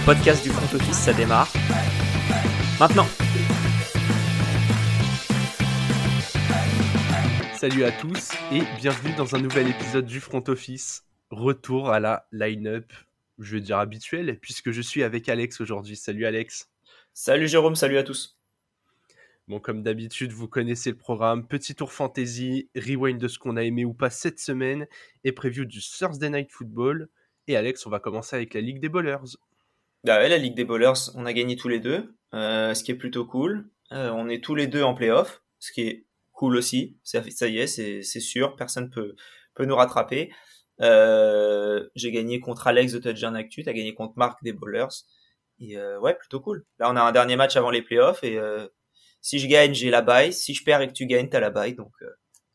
le podcast du front office, ça démarre. Maintenant Salut à tous et bienvenue dans un nouvel épisode du front office. Retour à la line-up, je vais dire habituelle, puisque je suis avec Alex aujourd'hui. Salut Alex. Salut Jérôme, salut à tous. Bon, comme d'habitude, vous connaissez le programme. Petit tour fantasy, rewind de ce qu'on a aimé ou pas cette semaine et preview du Thursday Night Football. Et Alex, on va commencer avec la Ligue des Bowlers. Bah ouais, la Ligue des Bowlers, on a gagné tous les deux, euh, ce qui est plutôt cool. Euh, on est tous les deux en playoff, ce qui est cool aussi. Ça, ça y est, c'est sûr, personne peut peut nous rattraper. Euh, j'ai gagné contre Alex de Touchdown Actu, t'as gagné contre Marc des Bowlers. Et ouais, plutôt cool. Là, on a un dernier match avant les playoffs et si je gagne, j'ai la bye. Si je perds et que tu gagnes, t'as la bye. Donc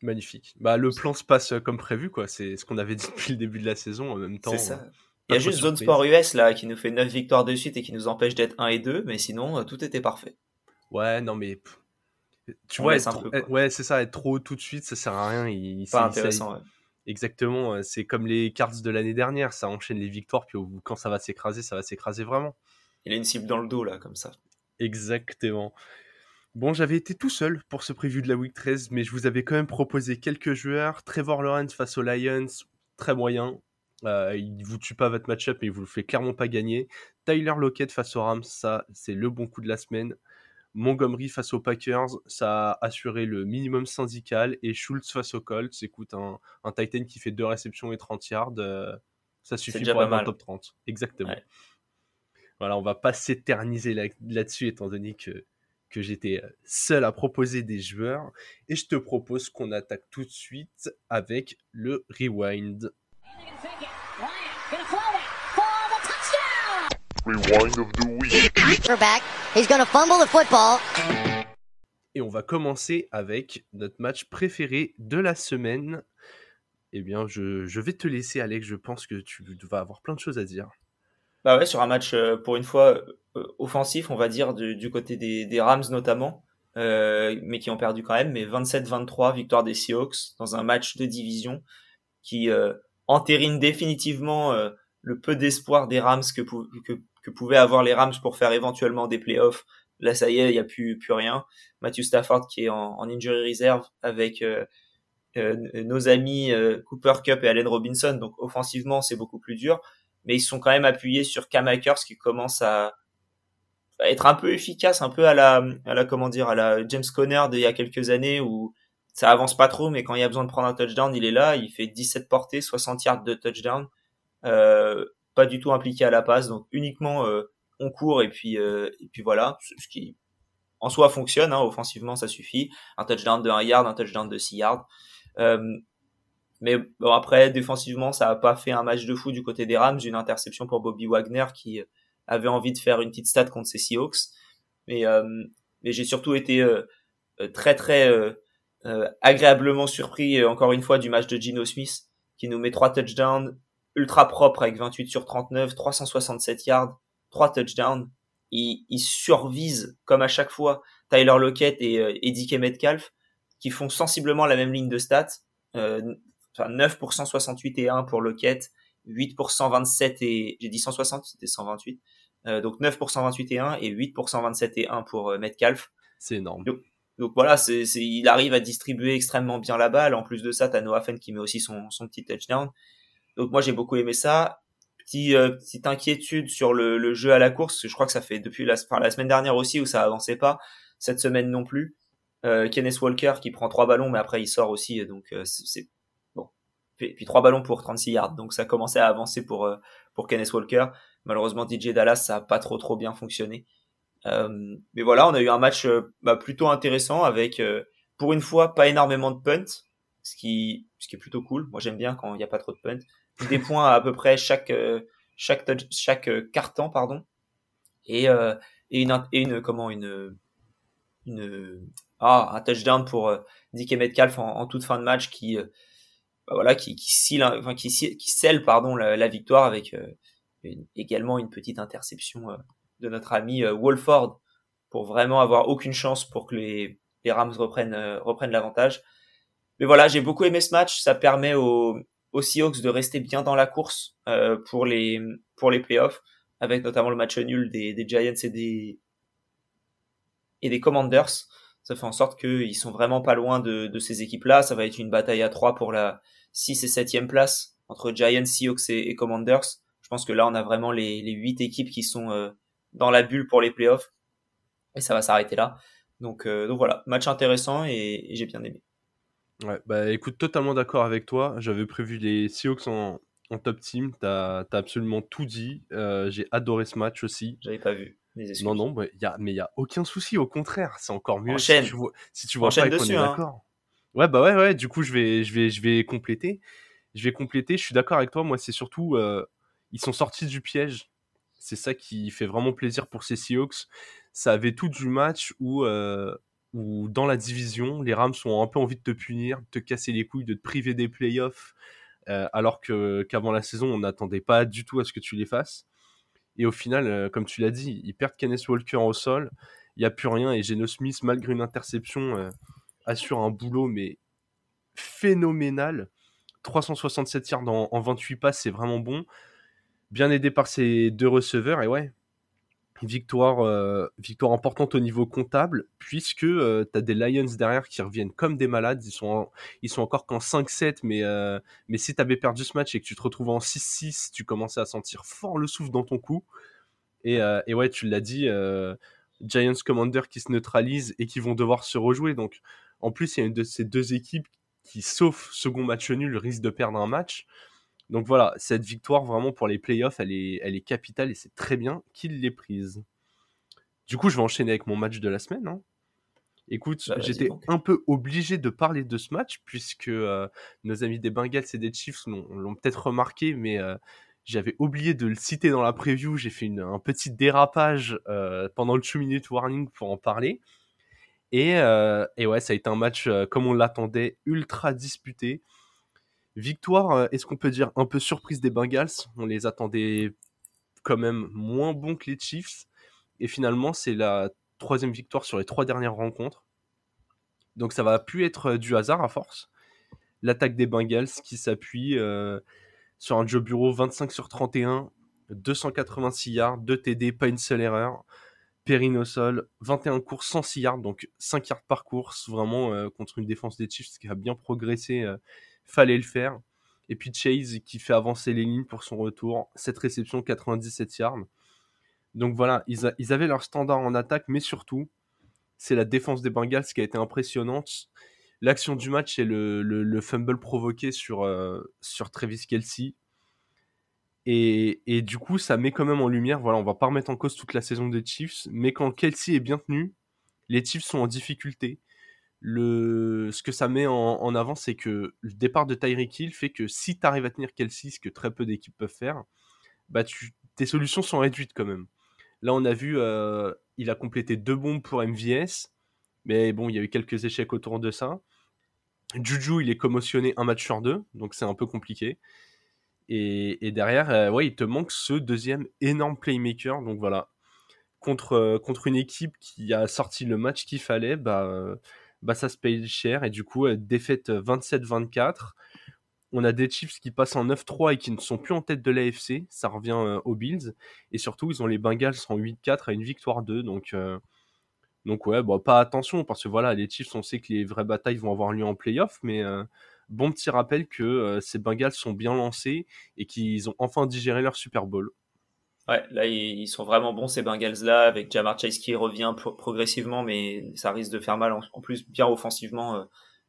magnifique. Bah le plan se passe comme prévu quoi. C'est ce qu'on avait dit depuis le début de la saison. En même temps, c'est ça. Il y a juste Zone Sport US là qui nous fait 9 victoires de suite et qui nous empêche d'être 1 et 2, mais sinon tout était parfait. Ouais, non mais tu vois, ouais, c'est ça, être trop tout de suite, ça sert à rien. Il, Pas intéressant. Ouais. Exactement, c'est comme les cartes de l'année dernière, ça enchaîne les victoires, puis quand ça va s'écraser, ça va s'écraser vraiment. Il a une cible dans le dos là, comme ça. Exactement. Bon, j'avais été tout seul pour ce preview de la Week 13, mais je vous avais quand même proposé quelques joueurs. Trevor Lawrence face aux Lions, très moyen. Euh, il vous tue pas votre match-up, mais il vous le fait clairement pas gagner. Tyler Lockett face aux Rams, ça, c'est le bon coup de la semaine. Montgomery face aux Packers, ça a assuré le minimum syndical. Et Schultz face aux Colts, écoute, un, un Titan qui fait deux réceptions et 30 yards, euh, ça suffit pour être top 30. Exactement. Voilà, on va pas s'éterniser là-dessus, étant donné que, que j'étais seul à proposer des joueurs. Et je te propose qu'on attaque tout de suite avec le rewind. Et on va commencer avec notre match préféré de la semaine. Eh bien, je, je, vais te laisser, Alex. Je pense que tu vas avoir plein de choses à dire. Bah ouais, sur un match, euh, pour une fois, euh, offensif, on va dire, du, du côté des, des, Rams notamment, euh, mais qui ont perdu quand même. Mais 27-23, victoire des Seahawks dans un match de division qui euh, entérine définitivement euh, le peu d'espoir des Rams que, que, que, pouvaient avoir les Rams pour faire éventuellement des playoffs. Là, ça y est, il n'y a plus, plus rien. Matthew Stafford qui est en, injury reserve avec euh, euh, nos amis euh, Cooper Cup et Allen Robinson. Donc offensivement, c'est beaucoup plus dur. Mais ils sont quand même appuyés sur Cam Akers qui commence à, à, être un peu efficace, un peu à la, à la comment dire, à la James Conner d'il y a quelques années où ça avance pas trop, mais quand il y a besoin de prendre un touchdown, il est là. Il fait 17 portées, 60 yards de touchdown. Euh, pas du tout impliqué à la passe, donc uniquement euh, on court et puis euh, et puis voilà, ce qui en soi fonctionne, hein, offensivement ça suffit. Un touchdown de 1 yard, un touchdown de 6 yards. Euh, mais bon après défensivement ça a pas fait un match de fou du côté des Rams, une interception pour Bobby Wagner qui avait envie de faire une petite stat contre ses Seahawks. Mais mais j'ai surtout été très très agréablement surpris encore une fois du match de Gino Smith qui nous met trois touchdowns, ultra propre avec 28 sur 39, 367 yards, 3 touchdowns. Il, il survise, comme à chaque fois, Tyler Lockett et, euh, et Metcalf, qui font sensiblement la même ligne de stats. Euh, enfin, 9 pour 168 et 1 pour Lockett, 8 pour 127 et... J'ai dit 160, c'était 128. Euh, donc 9 pour 128 et 1 et 8 pour 127 et 1 pour euh, Metcalf. C'est énorme. Donc, donc voilà, c'est, il arrive à distribuer extrêmement bien la balle. En plus de ça, t'as Noah Fenn qui met aussi son, son petit touchdown. Donc moi j'ai beaucoup aimé ça. Petit, euh, petite inquiétude sur le, le, jeu à la course. Je crois que ça fait depuis la, enfin, la semaine dernière aussi où ça avançait pas. Cette semaine non plus. Euh, Kenneth Walker qui prend trois ballons mais après il sort aussi. Donc euh, c'est bon. Puis, trois ballons pour 36 yards. Donc ça commençait à avancer pour euh, pour Kenneth Walker. Malheureusement DJ Dallas ça a pas trop trop bien fonctionné. Euh, mais voilà, on a eu un match bah, plutôt intéressant avec pour une fois pas énormément de punts, ce qui ce qui est plutôt cool. Moi j'aime bien quand il n'y a pas trop de punts des points à, peu près chaque euh, chaque chaque euh, carton pardon et euh, et une et une comment une une ah un touchdown pour euh, Dick Metcalf en, toute fin de match qui bah voilà qui qui scelle enfin qui qui scelle pardon la, victoire avec également une petite interception de notre ami Wolford pour vraiment avoir aucune chance pour que les les Rams reprennent reprennent l'avantage. Mais voilà, j'ai beaucoup aimé ce match. Ça permet aux, aux Seahawks de rester bien dans la course euh, pour les pour les playoffs. avec notamment le match nul des, des Giants et des, et des Commanders. Ça fait en sorte qu'ils sont vraiment pas loin de, de ces équipes-là. Ça va être une bataille à trois pour la 6 et 7e place entre Giants, Seahawks et, Commanders. Je pense que là, on a vraiment les, les 8 équipes qui sont euh, dans la bulle pour les playoffs. Et ça va s'arrêter là. Donc, euh, donc voilà, match intéressant et, j'ai bien aimé. Ouais, bah écoute, totalement d'accord avec toi. J'avais prévu les Seahawks en, en top team. T'as as absolument tout dit. Euh, j'ai adoré ce match aussi. J'avais pas vu. Non, non, mais il y a aucun souci. Au contraire, c'est encore mieux. Si tu vois, si tu vois pas dessus, hein. d'accord. Ouais, bah ouais, ouais. Du coup, je vais, je vais, je vais compléter. Je vais compléter. Je suis d'accord avec toi. Moi, c'est surtout, euh, ils sont sortis du piège. C'est ça qui fait vraiment plaisir pour ces Seahawks. Ça avait tout du match où, euh, où dans la division, les Rams ont un peu envie de te punir, de te casser les couilles, de te priver des playoffs, euh, alors que qu'avant la saison, on n'attendait pas du tout à ce que tu les fasses. Et au final, euh, comme tu l'as dit, ils perdent Kenneth Walker au sol. Il n'y a plus rien. Et Geno Smith, malgré une interception, euh, assure un boulot mais phénoménal. 367 yards en, en 28 passes, c'est vraiment bon. Bien aidé par ses deux receveurs. Et ouais, Victoire, euh, victoire importante au niveau comptable, puisque euh, tu as des Lions derrière qui reviennent comme des malades. Ils sont, ils sont encore qu'en 5-7, mais, euh, mais si tu avais perdu ce match et que tu te retrouvais en 6-6, tu commençais à sentir fort le souffle dans ton cou. Et, et ouais, tu l'as dit, Giants Commander qui se neutralisent et qui vont devoir se rejouer. Donc en plus, il y a une de ces deux équipes qui, sauf second match nul, risque de perdre un match. Donc voilà, cette victoire vraiment pour les playoffs, elle est, elle est capitale et c'est très bien qu'il l'ait prise. Du coup, je vais enchaîner avec mon match de la semaine. Hein. Écoute, bah, j'étais un peu obligé de parler de ce match puisque euh, nos amis des Bengals et des Chiefs l'ont peut-être remarqué, mais euh, j'avais oublié de le citer dans la preview. J'ai fait un petit dérapage euh, pendant le 2 minute warning pour en parler. Et, et, ouais, ça a été un match comme on l'attendait, ultra disputé. Victoire, euh, est-ce qu'on peut dire un peu surprise des Bengals? On les attendait quand même moins bons que les Chiefs. Et finalement, c'est la troisième victoire sur les trois dernières rencontres. Donc ça va plus être euh, du hasard à force. L'attaque des Bengals qui s'appuie euh, sur un Joe Bureau 25 sur 31, 286 yards, 2 TD, pas une seule erreur. Perrine au sol, 21 courses, 106 yards, donc 5 yards par course, vraiment contre une défense des Chiefs qui a bien progressé fallait le faire. Et puis Chase qui fait avancer les lignes pour son retour. Cette réception 97 yards. Donc voilà, ils, avaient leur standard en attaque, mais surtout, c'est la défense des Bengals qui a été impressionnante. L'action du match, c'est le, le, fumble provoqué sur, euh, sur Travis Kelsey. Et, et, du coup, ça met quand même en lumière, voilà, on va pas remettre en cause toute la saison des Chiefs, mais quand Kelsey est bien tenu, les Chiefs sont en difficulté ce que ça met en, avant, c'est que le départ de Tyreek Hill fait que si tu arrives à tenir Kelsey, ce que très peu d'équipes peuvent faire, bah tes solutions sont réduites quand même. Là, on a vu, euh, il a complété deux bombes pour MVS, mais bon, il y a eu quelques échecs autour de ça. Juju, il est commotionné un match sur deux, donc c'est un peu compliqué. Et, derrière, euh, ouais, il te manque ce deuxième énorme playmaker. Donc voilà, contre, euh, contre une équipe qui a sorti le match qu'il fallait, bah bah, ça se paye cher. Et du coup, euh, défaite 27-24. Euh, On a des Chiefs qui passent en 9-3 et qui ne sont plus en tête de l'AFC. Ça revient euh, aux Bills. Et surtout, ils ont les Bengals en 8-4 à une victoire 2. Donc, donc ouais, pas attention parce que voilà, les Chiefs, on sait que les vraies batailles vont avoir lieu en playoff. Mais bon petit rappel que ces Bengals sont bien lancés et qu'ils ont enfin digéré leur Super Bowl. Ouais, là ils sont vraiment bons ces Bengals là avec Jamar Chase qui revient progressivement, mais ça risque de faire mal en, plus bien offensivement. Euh,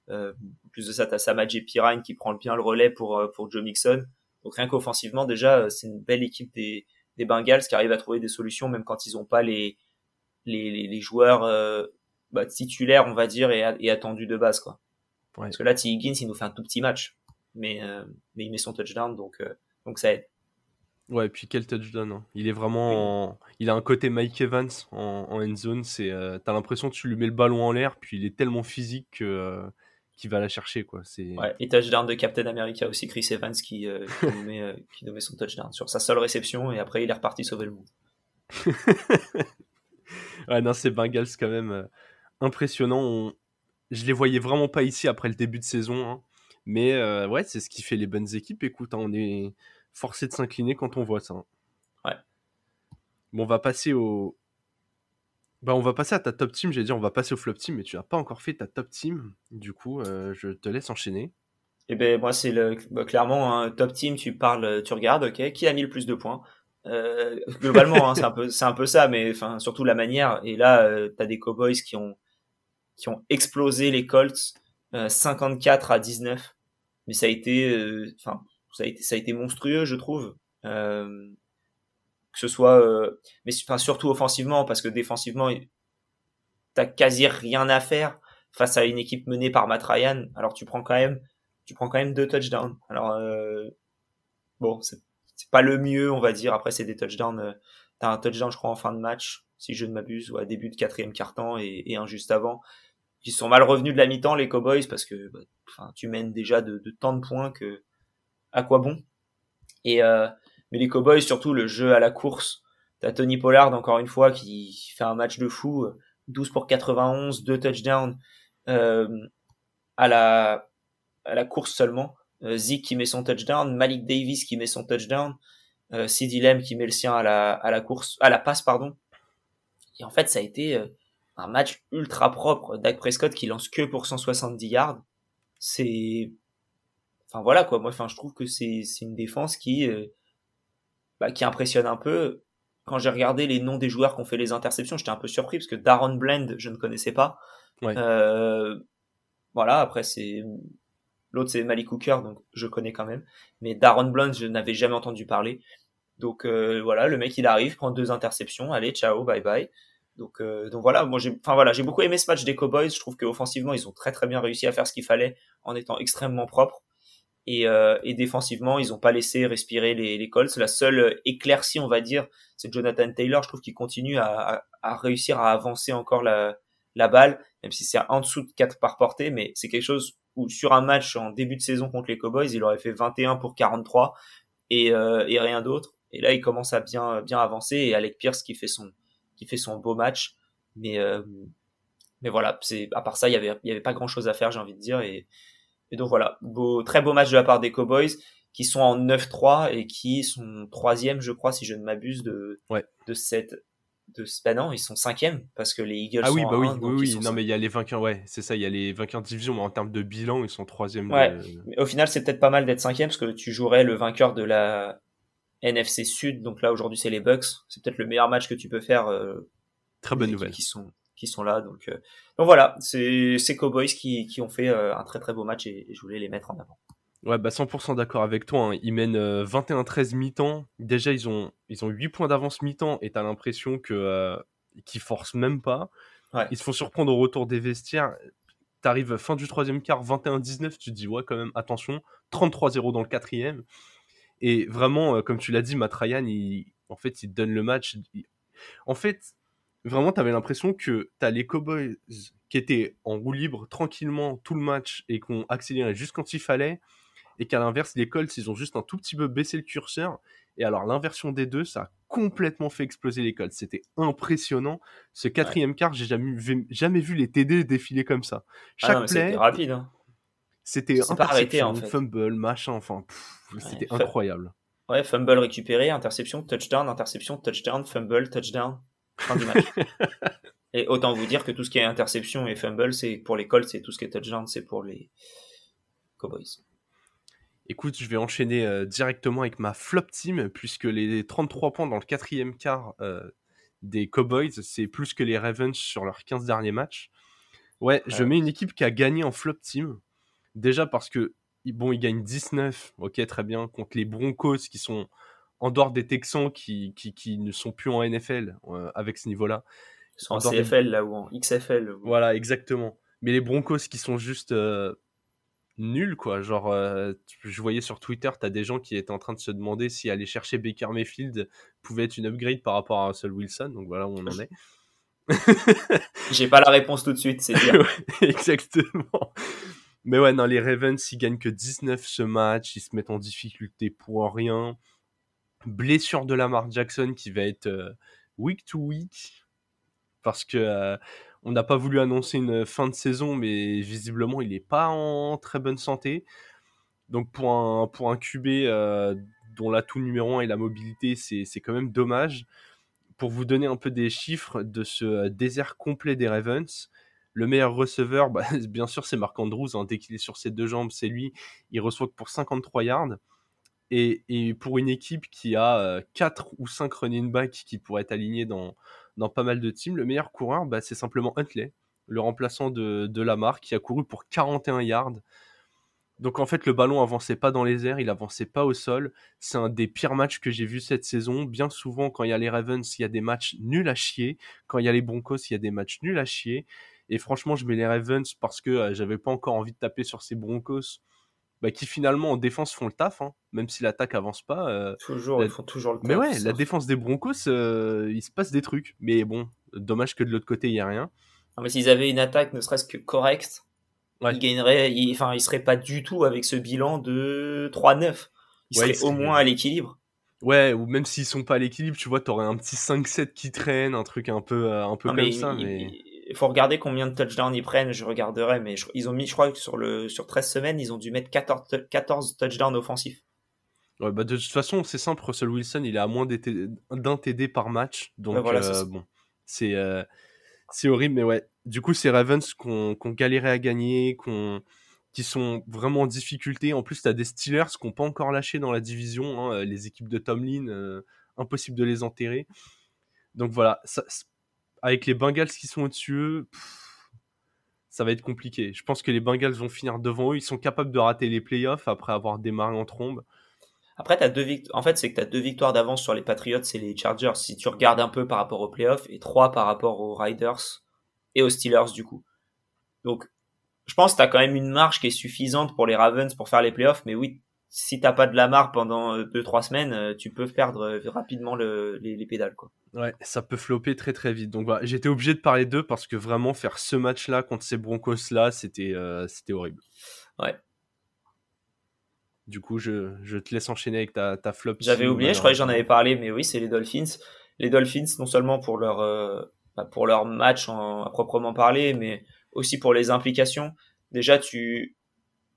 euh, en plus de ça, t'as Samaj et Pirine qui prend bien le relais pour euh, pour Joe Mixon. Donc rien qu'offensivement déjà, c'est une belle équipe des des Bengals qui arrivent à trouver des solutions même quand ils ont pas les les, les, joueurs bah, titulaires on va dire et, et attendus de base quoi. Parce que là, T. Higgins il nous fait un tout petit match, mais mais il met son touchdown donc donc ça aide. Ouais, et puis quel touchdown. Hein. Il est vraiment. Il a un côté Mike Evans en, en end zone. C'est, euh, t'as l'impression que tu lui mets le ballon en l'air, puis il est tellement physique que, euh, qu'il va la chercher. Quoi. C'est... Ouais, et touchdown de Captain America aussi, Chris Evans, qui, euh, qui, nous met, qui nous met son touchdown sur sa seule réception, et après il est reparti sauver le monde. ouais, non, c'est Bengals quand même impressionnant. Je les voyais vraiment pas ici après le début de saison. Hein. Mais ouais, c'est ce qui fait les bonnes équipes. Écoute, hein, on est forcé de s'incliner quand on voit ça. Ouais. Bon, on va passer au. Bah, on va passer à ta top team. J'allais dire, on va passer au flop team, mais tu n'as pas encore fait ta top team. Du coup, euh, je te laisse enchaîner. Eh ben moi c'est le bah, clairement un top team. Tu parles, tu regardes, ok, qui a mis le plus de points? Euh, globalement, hein, c'est un peu c'est un peu ça, mais enfin surtout la manière. Et là, euh, tu as des Cowboys qui ont qui ont explosé les Colts, 54 à 19. Mais ça a été, enfin ça a été ça a été monstrueux, je trouve. Euh, que ce soit, euh, mais surtout offensivement, parce que défensivement, t'as quasi rien à faire face à une équipe menée par Matt Ryan. Alors tu prends quand même, tu prends quand même deux touchdowns. Alors euh, bon, c'est pas le mieux, on va dire. Après, c'est des touchdowns. T'as un touchdown, je crois, en fin de match, si je ne m'abuse, ou à début de quatrième quart-temps et, un juste avant. Ils sont mal revenus de la mi-temps, les Cowboys, parce que bah, tu mènes déjà de, de, tant de points que à quoi bon. Et euh, mais les Cowboys, surtout le jeu à la course, t'as Tony Pollard encore une fois qui fait un match de fou, 12 pour 91, deux touchdowns euh, à la à la course seulement. Euh, Zeke qui met son touchdown, Malik Davis qui met son touchdown, euh, CD Lamb qui met le sien à la à la course, à la passe pardon. Et en fait, ça a été euh, un match ultra propre. Dak Prescott qui lance que pour 170 yards. C'est enfin voilà quoi. Moi, enfin je trouve que c'est c'est une défense qui euh, bah, qui impressionne un peu. Quand j'ai regardé les noms des joueurs qui ont fait les interceptions, j'étais un peu surpris parce que Darren Blend, je ne connaissais pas. Euh, voilà, après c'est l'autre c'est Malik Cooker, donc je connais quand même. Mais Darren Blend, je n'avais jamais entendu parler. Donc euh, voilà, le mec il arrive, prend deux interceptions, allez ciao, bye bye. Donc euh, donc voilà, moi j'ai enfin voilà, j'ai beaucoup aimé ce match des Cowboys. Je trouve qu'offensivement ils ont très très bien réussi à faire ce qu'il fallait en étant extrêmement propres. Et, euh, et, défensivement, ils n'ont pas laissé respirer les, les Colts. La seule éclaircie, on va dire, c'est Jonathan Taylor. Je trouve qu'il continue à, à, à, réussir à avancer encore la, la balle, même si c'est en dessous de 4 par portée, mais c'est quelque chose où sur un match en début de saison contre les Cowboys, il aurait fait 21 pour 43 et, euh, et rien d'autre. Et là, il commence à bien bien avancer et Alec Pierce qui fait son qui fait son beau match, mais euh, mais voilà, c'est à part ça, il y avait il y avait pas grand chose à faire, j'ai envie de dire et et donc voilà, beau, très beau match de la part des Cowboys qui sont en 9-3 et qui sont troisième, je crois, si je ne m'abuse, de, ouais. de cette. De, bah non, ils sont cinquième parce que les Eagles ah oui, sont bah oui, 1, oui, oui. non mais il y a les vainqueurs, ouais, c'est ça, il y a les vainqueurs de division, mais en termes de bilan, ils sont troisième. Ouais, de... mais au final, c'est peut-être pas mal d'être cinquième parce que tu jouerais le vainqueur de la NFC Sud, donc là aujourd'hui c'est les Bucks, c'est peut-être le meilleur match que tu peux faire. Euh, Très bonne nouvelle. Qui sont qui sont là. Donc, euh, donc voilà, c'est ces Cowboys qui, qui ont fait euh, un très très beau match et, et, je voulais les mettre en avant. Ouais, bah 100% d'accord avec toi. Hein. Ils mènent euh, 21-13 mi-temps. Déjà, ils ont, ils ont 8 points d'avance mi-temps et t'as l'impression que euh, qu'ils forcent même pas. Ouais. Ils se font surprendre au retour des vestiaires. T'arrives fin du troisième quart, 21-19, tu te dis ouais quand même, attention, 33-0 dans le quatrième. Et vraiment, euh, comme tu l'as dit, Matt Ryan, il, en fait, il donne le match. Il... En fait, vraiment, tu avais l'impression que tu as les Cowboys qui étaient en roue libre tranquillement tout le match et qui ont accéléré juste quand il fallait. Et qu'à l'inverse, les Colts, ils ont juste un tout petit peu baissé le curseur. Et alors, l'inversion des deux, ça a complètement fait exploser les Colts. C'était impressionnant. Ce quatrième ouais. quart, j'ai jamais, vu, jamais vu les TD défiler comme ça. Chaque ah non, play. C'était rapide. Hein. C'était interception, en fait. fumble, machin, enfin, ouais, c'était incroyable. Ouais, fumble récupéré, interception, touchdown, interception, touchdown, fumble, touchdown. Fin du match. et autant vous dire que tout ce qui est interception et fumble, c'est pour les Colts, et tout ce qui est touchdown, c'est pour les Cowboys. Écoute, je vais enchaîner euh, directement avec ma flop team, puisque les 33 points dans le quatrième quart euh, des Cowboys, c'est plus que les Ravens sur leurs 15 derniers matchs. Ouais, je mets une équipe qui a gagné en flop team. Déjà parce que, bon, ils gagnent 19, ok, très bien, contre les Broncos qui sont en dehors des Texans qui, qui, qui ne sont plus en NFL euh, avec ce niveau-là. Ils sont en, en CFL des... là ou en XFL. Ou... Voilà, exactement. Mais les Broncos qui sont juste euh, nuls, quoi. Genre, euh, je voyais sur Twitter, tu as des gens qui étaient en train de se demander si aller chercher Baker Mayfield pouvait être une upgrade par rapport à Russell Wilson. Donc voilà où on en est. J'ai pas la réponse tout de suite, c'est bien. exactement. Mais ouais, non, les Ravens, ils gagnent que 19 ce match, ils se mettent en difficulté pour rien blessure de Lamar Jackson qui va être euh, week to week parce que euh, on n'a pas voulu annoncer une fin de saison, mais visiblement il n'est pas en très bonne santé. Donc pour un, pour un QB euh, dont l'atout numéro 1 est la mobilité, c'est quand même dommage. pour vous donner un peu des chiffres de ce désert complet des Ravens, le meilleur receveur, bah, bien sûr, c'est Marc Andrews. Hein. Dès qu'il est sur ses deux jambes, c'est lui. Il reçoit pour 53 yards. Et, pour une équipe qui a 4 ou 5 running backs qui pourraient être alignés dans, dans pas mal de teams, le meilleur coureur, bah, c'est simplement Huntley, le remplaçant de, de Lamar, qui a couru pour 41 yards. Donc en fait, le ballon avançait pas dans les airs, il avançait pas au sol. C'est un des pires matchs que j'ai vu cette saison. Bien souvent, quand il y a les Ravens, il y a des matchs nuls à chier. Quand il y a les Broncos, il y a des matchs nuls à chier. Et franchement, je mets les Ravens parce que euh, j'avais pas encore envie de taper sur ces Broncos. Bah, qui finalement en défense font le taf, hein. même si l'attaque avance pas. Euh, toujours, ils font toujours le taf. Mais ouais, la défense des Broncos, euh, il se passe des trucs. Mais bon, dommage que de l'autre côté, il n'y a rien. Non, mais s'ils avaient une attaque ne serait-ce que correcte, ils gagneraient, enfin, ils seraient pas du tout avec ce bilan de 3-9. Ils seraient au moins à l'équilibre. Ouais, ou même s'ils sont pas à l'équilibre, tu vois, t'aurais un petit 5-7 qui traîne, un truc un peu, euh, un peu comme ça. Mais il faut regarder combien de touchdowns ils prennent, je regarderai, mais ils ont mis, je crois que sur, le, sur 13 semaines, ils ont dû mettre 14, 14 touchdowns offensifs. Ouais, bah de toute façon, c'est simple, Russell Wilson, il a à moins d'un TD par match. Donc, euh, bon, c'est euh, horrible, mais ouais. Du coup, c'est Ravens qu'on qu galéré à gagner, qu'on qui sont vraiment en difficulté. En plus, tu as des Steelers qui n'ont pas encore lâché dans la division. Hein, les équipes de Tomlin, euh, impossible de les enterrer. Donc voilà, ça, avec les Bengals qui sont au-dessus ça va être compliqué. Je pense que les Bengals vont finir devant eux. Ils sont capables de rater les playoffs après avoir démarré en trombe. Après, as deux En fait, c'est que tu as deux victoires d'avance sur les Patriots et les Chargers. Si tu regardes un peu par rapport aux playoffs et trois par rapport aux Riders et aux Steelers, du coup. Donc, je pense que tu as quand même une marge qui est suffisante pour les Ravens pour faire les playoffs. Mais oui, si t'as pas de la marque pendant 2-3 euh, semaines, euh, tu peux perdre euh, rapidement les, pédales. Quoi. Ouais, ça peut flopper très très vite. Donc voilà, j'étais obligé de parler d'eux parce que vraiment faire ce match-là contre ces Broncos-là, c'était c'était horrible. Ouais. Du coup, je, je, te laisse enchaîner avec ta, ta flop. J'avais oublié, je croyais que j'en avais parlé, mais oui, c'est les Dolphins. Les Dolphins, non seulement pour leur, bah, pour leur match en, à proprement parler, mais aussi pour les implications. Déjà, tu,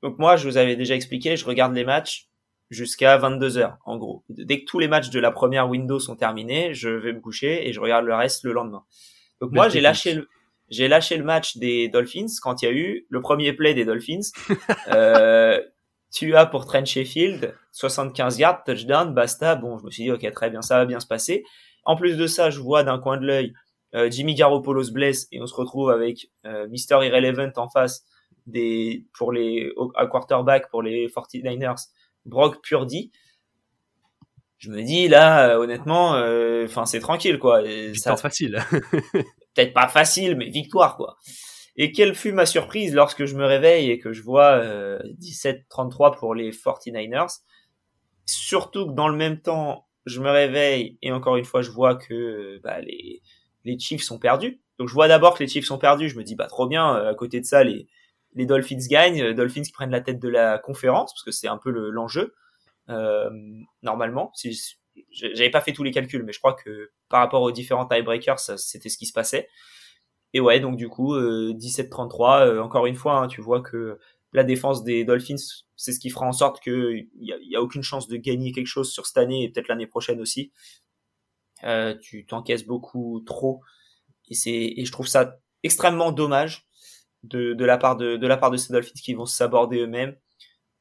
donc moi, je vous avais déjà expliqué, je regarde les matchs jusqu'à 22 heures, en gros. Dès que tous les matchs de la première window sont terminés, je vais me coucher et je regarde le reste le lendemain. Donc moi, j'ai lâché le, j'ai lâché le match des Dolphins quand il y a eu le premier play des Dolphins. euh, tu as pour Trent Sheffield 75 yards, touchdown, basta. Bon, je me suis dit, ok, très bien, ça va bien se passer. En plus de ça, je vois d'un coin de l'œil euh, Jimmy Garoppolo se blesse et on se retrouve avec euh, Mister Irrelevant en face des pour les à quarterback pour les 49ers, Brock Purdy. Je me dis là honnêtement euh, enfin c'est tranquile quoi. C'est facile. peut-être pas facile mais victoire quoi. Et quelle fut ma surprise lorsque je me réveille et que je vois euh, 17-33 pour les 49ers. Surtout que dans le même temps, je me réveille et encore une fois, je vois que bah, les, les Chiefs sont perdus. Donc je vois d'abord que les Chiefs sont perdus. Je me dis, bah trop bien, à côté de ça, les, les Dolphins gagnent, euh, Dolphins qui prennent la tête de la conférence, parce que c'est un peu l'enjeu, euh, normalement. J'avais pas fait tous les calculs, mais je crois que par rapport aux différents tiebreakers, c'était ce qui se passait. Et ouais, donc du coup, 17-33, euh, encore une fois, hein, tu vois que la défense des Dolphins, c'est ce qui fera en sorte qu'il n'y a, y a aucune chance de gagner quelque chose sur cette année et peut-être l'année prochaine aussi. Euh, tu t'encaisses beaucoup trop et et je trouve ça extrêmement dommage de, de, la part de, de la part de ces Dolphins qui vont s'aborder eux-mêmes.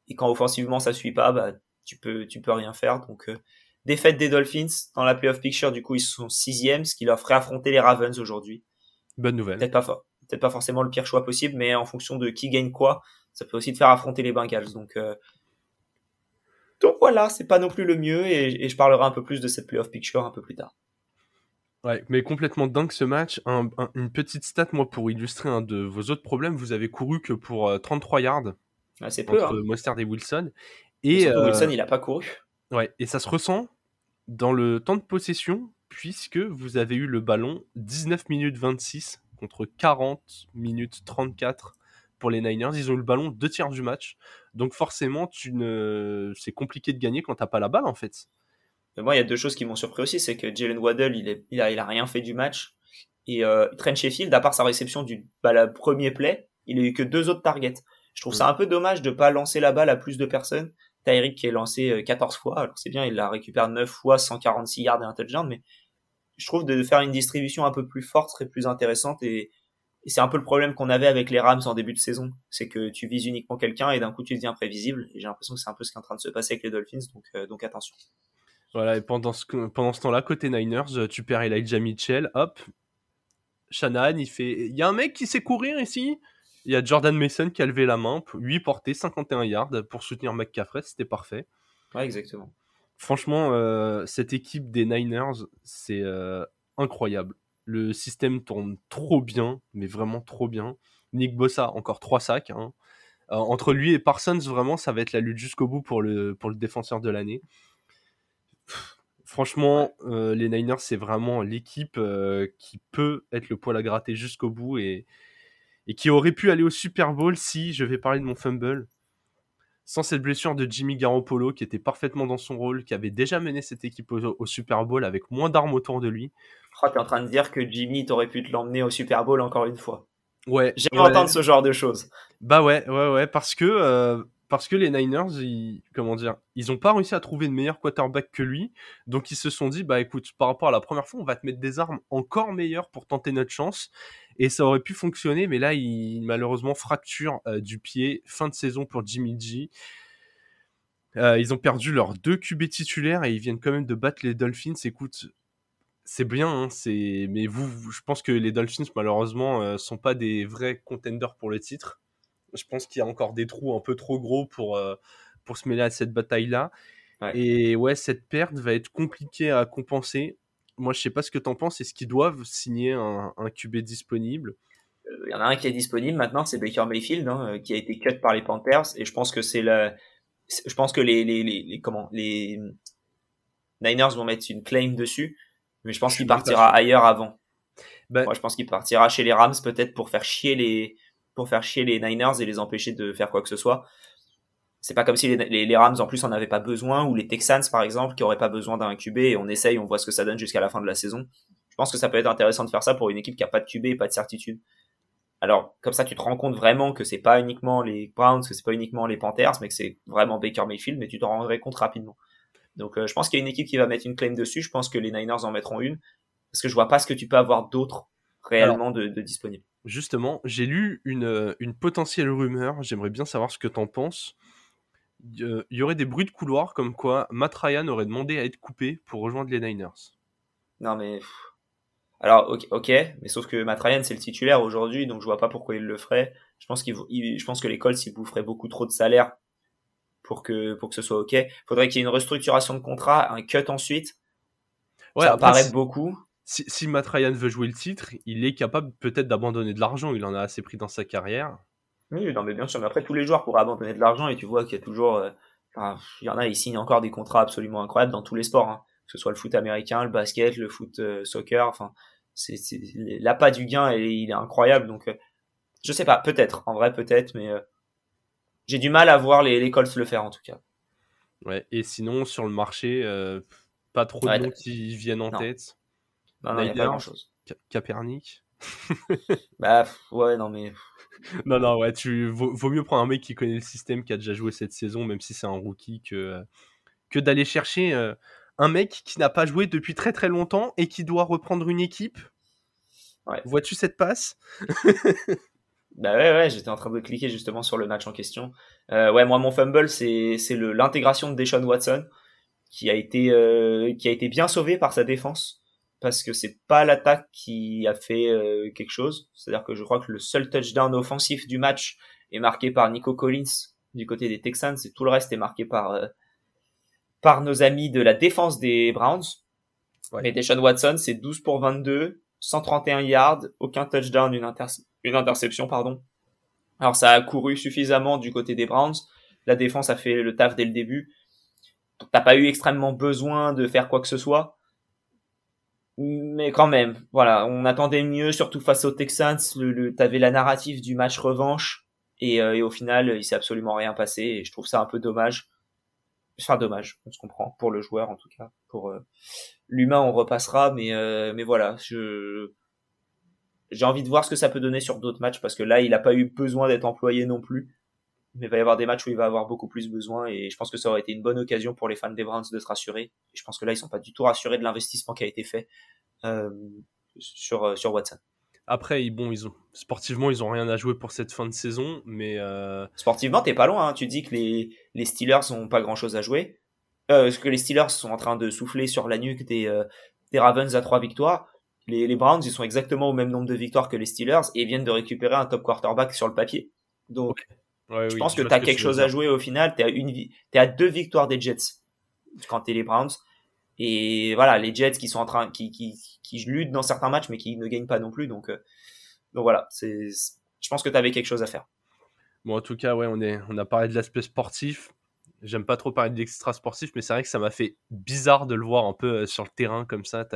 Et quand offensivement ça suit pas, bah tu peux tu peux rien faire. Donc euh, défaite des Dolphins dans la playoff picture, du coup ils sont sixième, ce qui leur ferait affronter les Ravens aujourd'hui. Bonne nouvelle. Peut-être pas peut-être pas forcément le pire choix possible, mais en fonction de qui gagne quoi, ça peut aussi te faire affronter les Bengals. Donc euh, donc voilà, c'est pas non plus le mieux et, et je parlerai un peu plus de cette playoff picture un peu plus tard. Ouais, mais complètement dingue ce match. une petite stat, moi, pour illustrer un de vos autres problèmes, vous avez couru que pour 33 euh, yards. Ah, c'est peu. Entre hein. Mostert et Wilson. Et, euh, Wilson, il a pas couru. Ouais, et ça se ressent dans le temps de possession, puisque vous avez eu le ballon 19 minutes 26 contre 40 minutes 34 pour les Niners. Ils ont eu le ballon deux tiers du match. Donc forcément, tu ne... c'est compliqué de gagner quand t'as pas la balle, en fait moi, il y a deux choses qui m'ont surpris aussi, c'est que Jalen Waddell, il, est, il, a, il a rien fait du match. Et euh, Trent Sheffield, à part sa réception du bah, la premier play, il a eu que deux autres targets. Je trouve ça un peu dommage de pas lancer la balle à plus de personnes. Tyreek qui est lancé 14 euh, fois, alors c'est bien, il la récupère 9 fois, 146 yards et un touchdown, mais je trouve de faire une distribution un peu plus forte serait plus intéressante et, c'est un peu le problème qu'on avait avec les Rams en début de saison, c'est que tu vises uniquement quelqu'un et d'un coup tu deviens prévisible. Et j'ai l'impression que c'est un peu ce qui est en train de se passer avec les Dolphins, donc euh, donc attention. Voilà, et pendant ce, pendant ce temps-là, côté Niners, euh, tu perds Elijah Mitchell, hop, Shanahan, il fait, il y a un mec qui sait courir ici. Il y a Jordan Mason qui a levé la main, 8 portées, 51 yards pour soutenir McCaffrey, c'était parfait. Ouais, exactement. Franchement, euh, cette équipe des Niners, c'est incroyable. Le système tourne trop bien, mais vraiment trop bien. Nick Bossa, encore 3 sacs. Hein. Euh, entre lui et Parsons, vraiment, ça va être la lutte jusqu'au bout pour le, pour le défenseur de l'année. Franchement, euh, les Niners, c'est vraiment l'équipe euh, qui peut être le poil à gratter jusqu'au bout et, et qui aurait pu aller au Super Bowl si, je vais parler de mon fumble, sans cette blessure de Jimmy Garoppolo qui était parfaitement dans son rôle, qui avait déjà mené cette équipe au, Super Bowl avec moins d'armes autour de lui. Oh, es en train de dire que Jimmy t'aurait pu te l'emmener au Super Bowl encore une fois. Ouais. J'aime entendre ce genre de choses. Bah ouais, ouais, ouais, parce que euh, parce que les Niners, ils, comment dire, ils ont pas réussi à trouver de meilleur quarterback que lui, donc ils se sont dit, bah écoute, par rapport à la première fois, on va te mettre des armes encore meilleures pour tenter notre chance, et ça aurait pu fonctionner, mais là, malheureusement fracture euh, du pied, fin de saison pour Jimmy G. Euh, ils ont perdu leurs deux QB titulaires et ils viennent quand même de battre les Dolphins. Écoute, c'est bien, hein, c'est mais vous, je pense que les Dolphins malheureusement euh, sont pas des vrais contenders pour le titre je pense qu'il y a encore des trous un peu trop gros pour, euh, pour se mêler à cette bataille-là. Et ouais, cette perte va être compliquée à compenser. Moi, je sais pas ce que tu en penses. Est-ce qu'ils doivent signer un, un QB disponible? Euh, Il y en a un qui est disponible maintenant, c'est Baker Mayfield, hein, euh, qui a été cut par les Panthers. Et je pense que c'est le, je pense que les, les, les, comment, les Niners vont mettre une claim dessus, mais je pense qu'il partira ailleurs avant. Ben Moi, je pense qu'il partira chez les Rams peut-être pour faire chier les, pour faire chier les Niners et les empêcher de faire quoi que ce soit. C'est pas comme si les, Rams en plus en avaient pas besoin ou les Texans par exemple qui auraient pas besoin d'un QB et on essaye, on voit ce que ça donne jusqu'à la fin de la saison. Je pense que ça peut être intéressant de faire ça pour une équipe qui a pas de QB et pas de certitude. Alors comme ça tu te rends compte vraiment que c'est pas uniquement les Browns, que c'est pas uniquement les Panthers, mais que c'est vraiment Baker Mayfield, mais tu t'en rendrais compte rapidement. Donc euh, je pense qu'il y a une équipe qui va mettre une claim dessus. Je pense que les Niners en mettront une parce que je vois pas ce que tu peux avoir d'autre réellement de, de disponible. Justement, j'ai lu une, euh, une, potentielle rumeur, j'aimerais bien savoir ce que t'en penses. Il y aurait des bruits de couloir comme quoi Matt Ryan aurait demandé à être coupé pour rejoindre les Niners. Non mais... Alors ok, mais sauf que Matt Ryan c'est le titulaire aujourd'hui, donc je vois pas pourquoi il le ferait. Je pense, qu'il, je pense que les Colts ils boufferaient beaucoup trop de salaire pour que, pour que ce soit ok. Faudrait qu'il y ait une restructuration de contrat, un cut ensuite. Ouais, ça paraît beaucoup si, si, Matt Ryan veut jouer le titre, il est capable peut-être d'abandonner de l'argent. Il en a assez pris dans sa carrière. Oui, non, mais bien sûr. Mais après, tous les joueurs pourraient abandonner de l'argent et tu vois qu'il y a toujours. Euh, il y en a, ils signent encore des contrats absolument incroyables dans tous les sports. Hein. Que ce soit le foot américain, le basket, le foot euh, soccer. Enfin, c'est l'appât du gain et il est incroyable. Donc, euh, je sais pas, peut-être. En vrai, peut-être, mais j'ai du mal à voir les, les Colts le faire en tout cas. Ouais, et sinon, sur le marché, pas trop de noms qui viennent en tête. Non, non, il pas grand chose. Capernic. bah, ouais, non, mais. non, non, ouais, tu vaut, mieux prendre un mec qui connaît le système, qui a déjà joué cette saison, même si c'est un rookie, que, que d'aller chercher euh, un mec qui n'a pas joué depuis très très longtemps et qui doit reprendre une équipe. Ouais. Vois-tu cette passe? Bah ouais, ouais, j'étais en train de cliquer justement sur le match en question. Euh, ouais, moi, mon fumble, c'est l'intégration de Deshaun Watson, qui a, été, euh, qui a été bien sauvé par sa défense parce que c'est pas l'attaque qui a fait euh, quelque chose. C'est-à-dire que je crois que le seul touchdown offensif du match est marqué par Nico Collins du côté des Texans et tout le reste est marqué par euh, par nos amis de la défense des Browns. Ouais. Mais Deshaun Watson, c'est 12 pour 22, 131 yards, aucun touchdown, une, une interception, pardon. Alors ça a couru suffisamment du côté des Browns. La défense a fait le taf dès le début. T'as pas eu extrêmement besoin de faire quoi que ce soit mais quand même, voilà, on attendait mieux, surtout face aux Texans. Le, le t'avais la narrative du match revanche, et, euh, et au final, il s'est absolument rien passé. Et je trouve ça un peu dommage. Enfin, dommage, on se comprend pour le joueur en tout cas. Pour euh, l'humain, on repassera, mais euh, mais voilà, je j'ai envie de voir ce que ça peut donner sur d'autres matchs parce que là, il n'a pas eu besoin d'être employé non plus. Mais il va y avoir des matchs où il va avoir beaucoup plus besoin et je pense que ça aurait été une bonne occasion pour les fans des Browns de se rassurer. Et je pense que là, ils sont pas du tout rassurés de l'investissement qui a été fait sur, sur Watson. Après, bon, ils ont sportivement, ils ont rien à jouer pour cette fin de saison, mais euh... sportivement, t'es pas loin. Hein. Tu dis que les, les Steelers ont pas grand chose à jouer, euh, que les Steelers sont en train de souffler sur la nuque des, euh, des Ravens à trois victoires. Les, les, Browns, ils sont exactement au même nombre de victoires que les Steelers et viennent de récupérer un top quarterback sur le papier. Donc, je pense que tu as quelque chose à jouer au final. Tu une, es à deux victoires des Jets quand t'es les Browns. Et voilà, les Jets qui sont en train, qui, qui, qui luttent dans certains matchs, mais qui ne gagnent pas non plus. Donc, euh, donc voilà, c'est, je pense que tu avais quelque chose à faire. Bon, en tout cas, ouais, on, est, on a parlé de l'aspect sportif. J'aime pas trop parler de l'extra sportif, mais c'est vrai que ça m'a fait bizarre de le voir un peu euh, sur le terrain comme ça.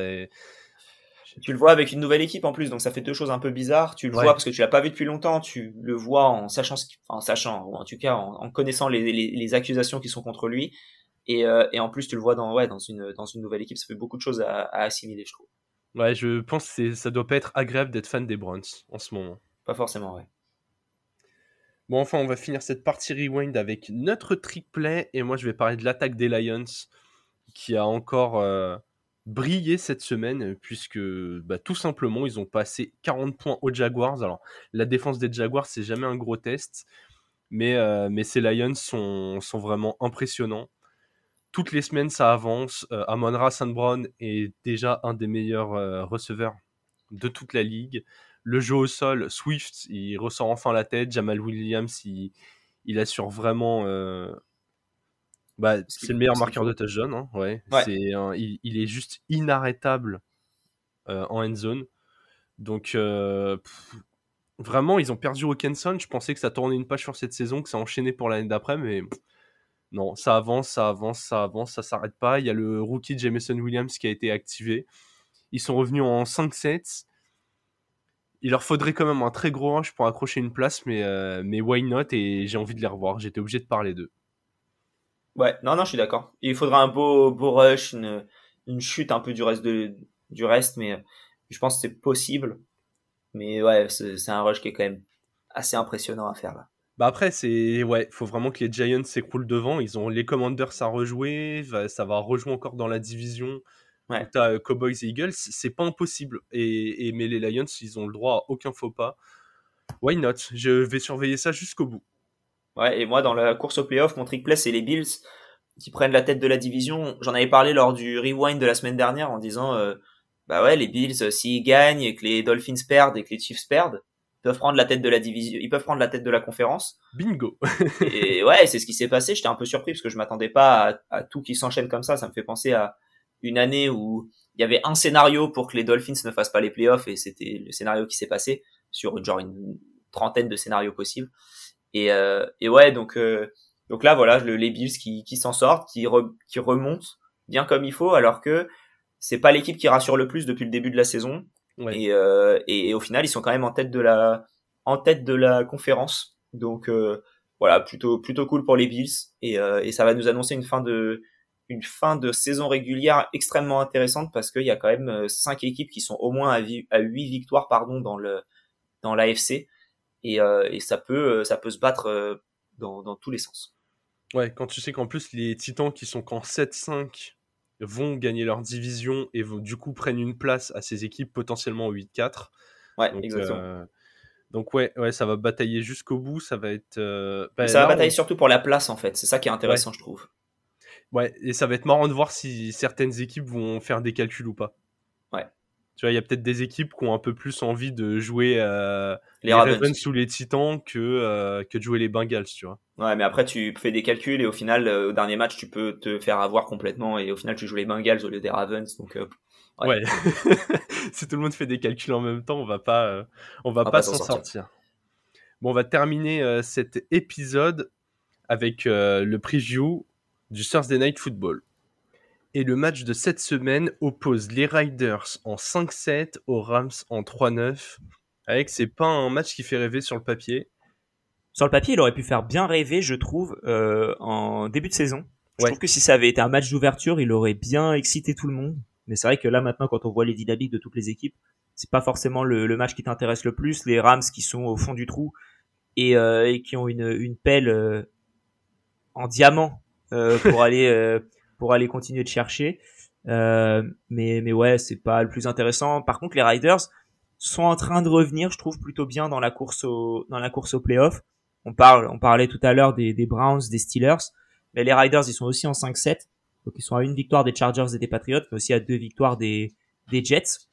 Tu le vois avec une nouvelle équipe en plus, donc ça fait deux choses un peu bizarres. Tu le vois parce que tu l'as pas vu depuis longtemps, tu le vois en sachant, en sachant, ou en tout cas en, connaissant les, les, les, accusations qui sont contre lui. Et, euh, et en plus, tu le vois dans, ouais, dans, une, dans une nouvelle équipe. Ça fait beaucoup de choses à, à assimiler, je trouve. Ouais, je pense que ça doit pas être agréable d'être fan des Browns en ce moment. Pas forcément, ouais. Bon, enfin, on va finir cette partie rewind avec notre trick play. Et moi, je vais parler de l'attaque des Lions qui a encore euh, brillé cette semaine, puisque bah, tout simplement, ils ont passé 40 points aux Jaguars. Alors, la défense des Jaguars, c'est jamais un gros test. Mais, euh, ces Lions sont, vraiment impressionnants toutes les semaines, ça avance. Euh, Amon-Ra St. Brown est déjà un des meilleurs euh, receveurs de toute la ligue. Le jeu au sol, Swift, il ressort enfin la tête. Jamal Williams, il, assure vraiment. Euh, bah, c'est le meilleur marqueur de touchdown. Hein, ouais. il, est juste inarrêtable en end zone. Donc, vraiment, ils ont perdu Hawkinson. Je pensais que ça tournait une page sur cette saison, que ça enchaînait pour l'année d'après, mais non, ça avance, ça avance, ça avance, ça s'arrête pas. Il y a le rookie Jameson Williams qui a été activé. Ils sont revenus en 5-7. Il leur faudrait quand même un très gros rush pour accrocher une place, mais, euh, mais why not? Et j'ai envie de les revoir. J'étais obligé de parler d'eux. Ouais, non, non, je suis d'accord. Il faudra un beau, beau rush, une, une chute un peu du reste, de, du reste, mais euh, je pense que c'est possible. Mais ouais, c'est un rush qui est quand même assez impressionnant à faire là. Bah après, c'est ouais, faut vraiment que les Giants s'écroulent devant. Ils ont les Commanders à rejouer, ça va rejouer encore dans la division. Ouais. T'as euh, Cowboys et Eagles, c'est pas impossible. Et, et, mais les Lions, ils ont le droit à aucun faux pas. Why not? Je vais surveiller ça jusqu'au bout. Ouais, et moi dans la course au playoff, mon trick play, c'est les Bills qui prennent la tête de la division. J'en avais parlé lors du rewind de la semaine dernière en disant, euh, bah ouais, les Bills, s'ils gagnent et que les Dolphins perdent et que les Chiefs perdent, peuvent prendre la tête de la division, ils peuvent prendre la tête de la conférence. Bingo. et ouais, c'est ce qui s'est passé. J'étais un peu surpris parce que je m'attendais pas à, tout qui s'enchaîne comme ça. Ça me fait penser à une année où il y avait un scénario pour que les Dolphins ne fassent pas les playoffs et c'était le scénario qui s'est passé sur genre une trentaine de scénarios possibles. Et, euh, et ouais, donc euh, donc là voilà, le, les Bills qui, qui s'en sortent, qui, qui remontent bien comme il faut, alors que c'est pas l'équipe qui rassure le plus depuis le début de la saison. Euh, et, et, au final, ils sont quand même en tête de la, en tête de la conférence. Donc euh, voilà, plutôt, plutôt cool pour les Bills. Et, euh, et ça va nous annoncer une fin de, une fin de saison régulière extrêmement intéressante parce qu'il y a quand même cinq équipes qui sont au moins à, à 8 victoires pardon dans le dans l'AFC et, et ça peut ça peut se battre dans, dans tous les sens. Ouais, quand tu sais qu'en plus les Titans qui sont qu'en 7-5 vont gagner leur division et vont, du coup prennent une place à ces équipes potentiellement 8-4. Ouais, donc, exactement. Euh, donc ouais, ouais, ça va batailler jusqu'au bout, ça va être... Euh, bah, ça va batailler surtout pour la place en fait, c'est ça qui est intéressant je trouve. Ouais, et ça va être marrant de voir si certaines équipes vont faire des calculs ou pas. Tu vois, il y a peut-être des équipes qui ont un peu plus envie de jouer euh, les, Ravens ou les Titans que, euh, que de jouer les Bengals, tu vois. Ouais, mais après, tu fais des calculs et au final, euh, au dernier match, tu peux te faire avoir complètement et au final, tu joues les Bengals au lieu des Ravens. Donc, ouais. ouais. si tout le monde fait des calculs en même temps, on va pas, on va, pas, s'en sortir. Bon, on va terminer cet épisode avec le preview du Thursday Night Football. Et le match de cette semaine oppose les Riders en 5-7 aux Rams en 3-9. Avec, c'est pas un match qui fait rêver sur le papier. Sur le papier, il aurait pu faire bien rêver, je trouve, euh, en début de saison. Je trouve que si ça avait été un match d'ouverture, il aurait bien excité tout le monde. Mais c'est vrai que là, maintenant, quand on voit les dynamiques de toutes les équipes, c'est pas forcément le, match qui t'intéresse le plus. Les Rams qui sont au fond du trou et, euh, qui ont une, une pelle euh, en diamant pour aller pour aller continuer de chercher. mais mais ouais, c'est pas le plus intéressant. Par contre, les Riders sont en train de revenir, je trouve plutôt bien dans la course au dans la course au playoff. On parle, on parlait tout à l'heure des, des Browns, des Steelers, mais les Riders ils sont aussi en 5-7, donc ils sont à une victoire des Chargers et des Patriots, mais aussi à deux victoires des des Jets.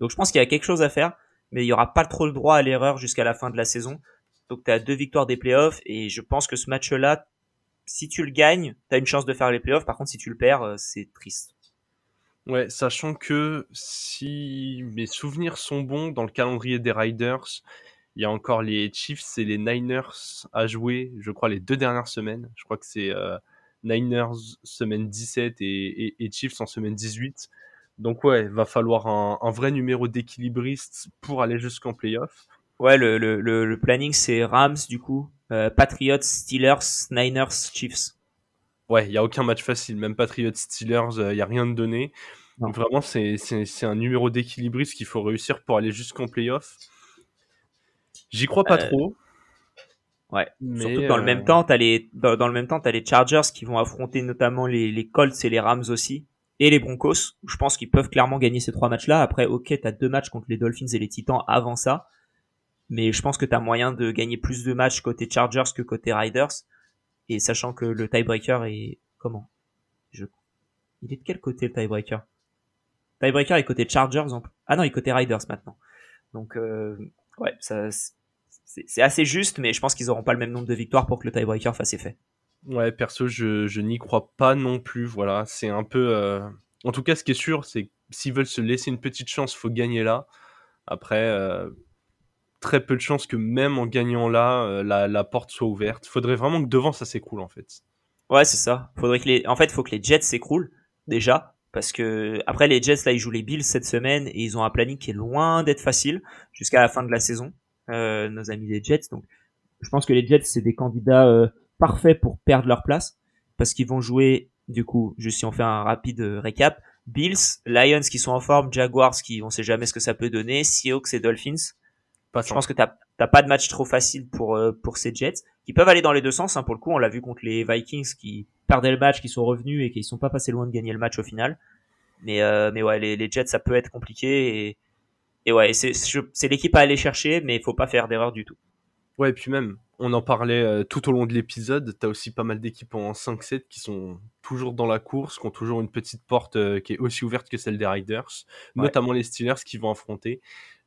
Donc je pense qu'il y a quelque chose à faire, mais il y aura pas trop le droit à l'erreur jusqu'à la fin de la saison. Donc tu as deux victoires des playoffs et je pense que ce match-là, si tu le gagnes, tu as une chance de faire les playoffs. Par contre, si tu le perds, euh, c'est triste. Ouais, sachant que si mes souvenirs sont bons dans le calendrier des Riders, il y a encore les Chiefs et les Niners à jouer, je crois, les deux dernières semaines. Je crois que c'est euh, Niners semaine 17 et, et, Chiefs en semaine 18. Donc ouais, il va falloir un, un vrai numéro d'équilibriste pour aller jusqu'en playoff. Ouais, le, le, le, planning c'est Rams du coup, euh, Patriots, Steelers, Niners, Chiefs. Ouais, il y a aucun match facile, même Patriots, Steelers, il euh, y a rien de donné. Donc vraiment, c'est un numéro d'équilibriste qu'il faut réussir pour aller jusqu'en playoff. J'y crois pas euh, trop. Ouais. Mais Surtout dans le même temps, t'as les dans, le même temps, t'as les Chargers qui vont affronter notamment les, les Colts et les Rams aussi, et les Broncos. Je pense qu'ils peuvent clairement gagner ces trois matchs-là. Après, ok, t'as deux matchs contre les Dolphins et les Titans avant ça mais je pense que tu as moyen de gagner plus de matchs côté Chargers que côté Riders. Et sachant que le tiebreaker est comment? Je... Il est de quel côté le tiebreaker? Tiebreaker est côté Chargers Ah non, il est côté Riders maintenant. Donc euh, ouais, ça c'est assez juste, mais je pense qu'ils auront pas le même nombre de victoires pour que le tiebreaker fasse effet. Ouais, perso, je, je n'y crois pas non plus. Voilà, c'est un peu. Euh... En tout cas, ce qui est sûr, c'est s'ils veulent se laisser une petite chance, faut gagner là. Après, euh, très peu de chances que même en gagnant là, euh, la, porte soit ouverte. Faudrait vraiment que devant ça s'écroule en fait. Ouais, c'est ça. Faudrait que les, en fait, faut que les Jets s'écroulent déjà, parce que après les Jets là, ils jouent les Bills cette semaine et ils ont un planning qui est loin d'être facile jusqu'à la fin de la saison. Euh, nos amis les Jets, donc je pense que les Jets c'est des candidats euh, parfaits pour perdre leur place parce qu'ils vont jouer du coup, juste si on fait un rapide récap, Bills, Lions qui sont en forme, Jaguars qui on sait jamais ce que ça peut donner, Seahawks et Dolphins je pense que t'as t'as pas de match trop facile pour euh, pour ces Jets qui peuvent aller dans les deux sens. Hein, pour le coup, on l'a vu contre les Vikings qui perdaient le match, qui sont revenus et qui sont pas passés loin de gagner le match au final. Mais euh, mais ouais, les, les Jets ça peut être compliqué et et ouais, c'est c'est l'équipe à aller chercher, mais il faut pas faire d'erreur du tout. Ouais, et puis même, on en parlait euh, tout au long de l'épisode, t'as aussi pas mal d'équipes en 5-7 qui sont toujours dans la course, qui ont toujours une petite porte qui est aussi ouverte que celle des Riders, notamment les Steelers qui vont affronter.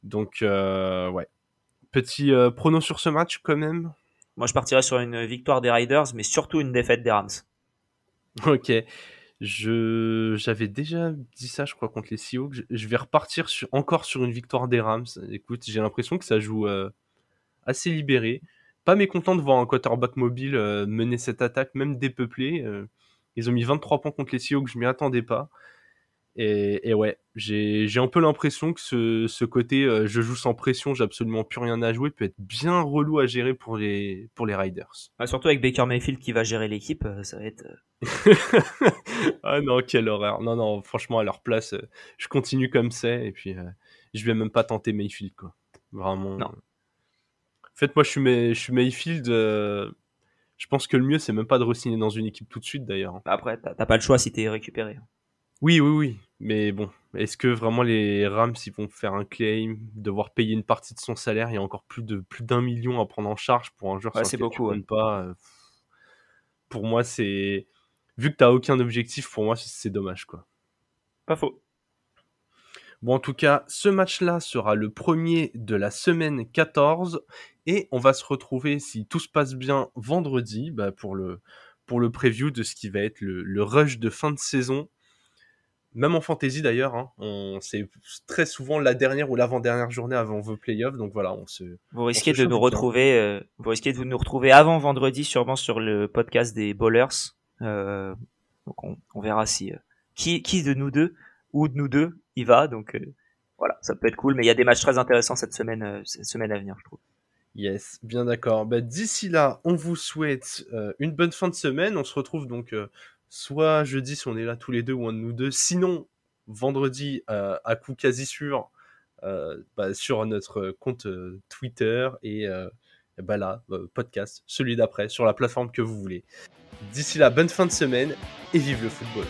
Donc, ouais, Petit euh, prono sur ce match quand même Moi je partirais sur une victoire des Riders, mais surtout une défaite des Rams. Ok. Je j'avais déjà dit ça, je crois, contre les Seahawks. Je, vais repartir sur, encore sur une victoire des Rams. Écoute, j'ai l'impression que ça joue euh, assez libéré. Pas mécontent de voir un quarterback mobile euh, mener cette attaque, même dépeuplée. ils ont mis 23 points contre les Seahawks, je m'y attendais pas. Et, ouais, j'ai un peu l'impression que ce, ce côté euh, je joue sans pression, j'ai absolument plus rien à jouer, peut être bien relou à gérer pour les, pour les Riders. surtout avec Baker Mayfield qui va gérer l'équipe, euh, ça va être. Euh, ah non, quelle horreur. Non, non, franchement, à leur place, je continue comme c'est, et puis je vais même pas tenter Mayfield, quoi. Vraiment. Non. En fait, moi, je suis, je suis Mayfield. je pense que le mieux, c'est même pas de re dans une équipe tout de suite, d'ailleurs. Après, t'as pas le choix si t'es récupéré. Oui, oui, oui. Mais bon, est-ce que vraiment les Rams ils vont faire un claim, devoir payer une partie de son salaire? Il y a encore plus de plus d'un million à prendre en charge pour un joueur ouais, c'est beaucoup, pas. Euh, pour moi, c'est vu que tu n'as aucun objectif, pour moi c'est dommage quoi. Pas faux. Bon, en tout cas, ce match-là sera le premier de la semaine 14 et on va se retrouver, si tout se passe bien, vendredi bah, pour, le, pour le preview de ce qui va être le, le rush de fin de saison même en fantasy d'ailleurs, hein, on c'est très souvent la dernière ou l'avant-dernière journée avant vos playoffs, donc voilà, on se. Vous risquez de nous retrouver, euh, vous risquez de nous retrouver avant vendredi, sûrement sur le podcast des bowlers. Euh, donc on, on, verra si euh, qui, qui de nous deux ou de nous deux y va. Donc voilà, ça peut être cool, mais il y a des matchs très intéressants cette semaine, cette semaine à venir, je trouve. Yes, bien d'accord. Bah, D'ici là, on vous souhaite une bonne fin de semaine. On se retrouve donc soit jeudi si on est là tous les deux ou un de nous deux. Sinon, vendredi euh, à coup quasi sûr euh, bah, sur notre compte euh, Twitter et, bah là, podcast, celui d'après, sur la plateforme que vous voulez. D'ici là, bonne fin de semaine et vive le football.